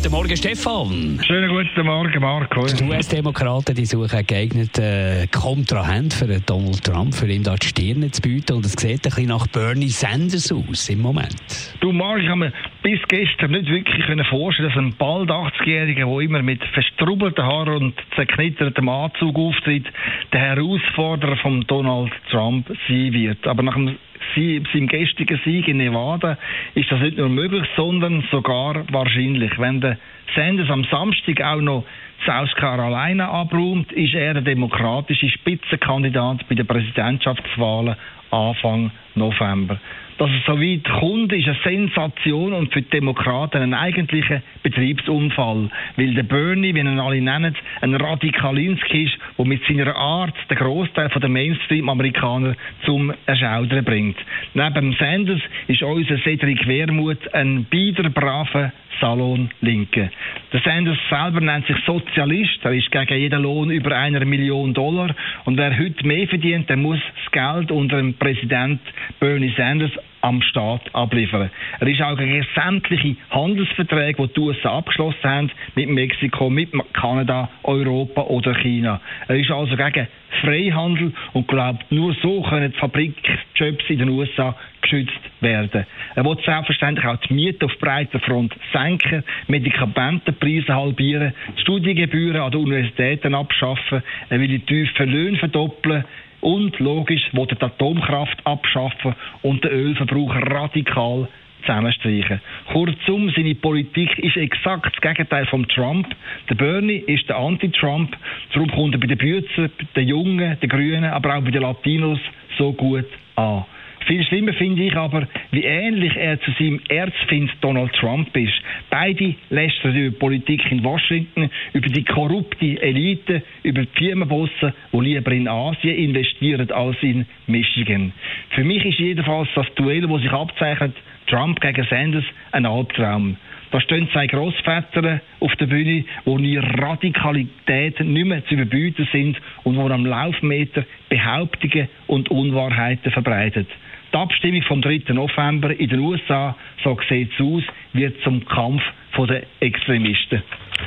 Guten Morgen, Stefan. Schönen guten Morgen, Marco. Die US-Demokraten die suchen einen geeigneten äh, Kontrahent für Donald Trump, für ihn da die Stirne zu bieten. Und es sieht ein bisschen nach Bernie Sanders aus im Moment. Du, Marc, ich habe mir bis gestern nicht wirklich vorstellen, dass ein bald 80-Jähriger, der immer mit verstrubbelten Haaren und zerknittertem Anzug auftritt, der Herausforderer von Donald Trump sein wird. Aber nach dem seinem gestrigen Sieg in Nevada ist das nicht nur möglich, sondern sogar wahrscheinlich. Wenn der Sanders am Samstag auch noch South Carolina abräumt, ist er der demokratische Spitzenkandidat bei den Präsidentschaftswahlen Anfang November. Dass es so weit kommt, ist eine Sensation und für die Demokraten ein eigentlicher Betriebsunfall. Weil der Bernie, wie ihn alle nennen, ein Radikalinski ist, der mit seiner Art den Großteil der Mainstream-Amerikaner zum Erschaudern bringt. Neben Sanders ist unser Cedric Wermuth ein bieder braver Salon Linke. Der Sanders selber nennt sich Sozialist. Er ist gegen jeden Lohn über einer Million Dollar. Und wer heute mehr verdient, der muss Geld unter dem Präsident Bernie Sanders am Staat abliefern. Er ist auch gegen sämtliche Handelsverträge, die die USA abgeschlossen haben, mit Mexiko, mit Kanada, Europa oder China. Er ist also gegen Freihandel und glaubt, nur so können die Fabrikjobs in den USA geschützt werden. Er will selbstverständlich auch die Miete auf breiter Front senken, Medikamentenpreise halbieren, die Studiengebühren an den Universitäten abschaffen, er will die tiefen Löhne verdoppeln, und logisch will die Atomkraft abschaffen und den Ölverbrauch radikal zusammenstreichen. Kurzum, seine Politik ist exakt das Gegenteil von Trump. Der Bernie ist der Anti-Trump. Darum kommt er bei den Büzer, den Jungen, den Grünen, aber auch bei den Latinos so gut an. Viel schlimmer finde ich aber, wie ähnlich er zu seinem Erzfind Donald Trump ist. Beide lästern über Politik in Washington, über die korrupte Elite, über die Firmenbosse, die lieber in Asien investieren als in Michigan. Für mich ist jedenfalls das Duell, das sich abzeichnet, Trump gegen Sanders, ein Albtraum. Da stehen zwei Grossväter auf der Bühne, wo ihre Radikalität nicht mehr zu überbieten sind und wo am Laufmeter Behauptungen und Unwahrheiten verbreitet. Die Abstimmung vom 3. November in den USA, so sieht es aus, wird zum Kampf der Extremisten.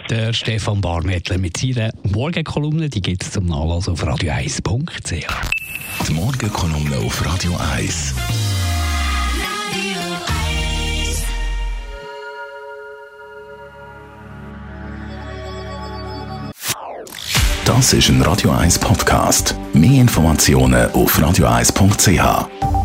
Der Stefan Barmettler mit seiner Morgenkolumne, die gibt es zum Nachlesen auf radio1.ch. Die Morgenkolumne auf Radio 1. Das ist ein Radio 1 Podcast. Mehr Informationen auf radio1.ch.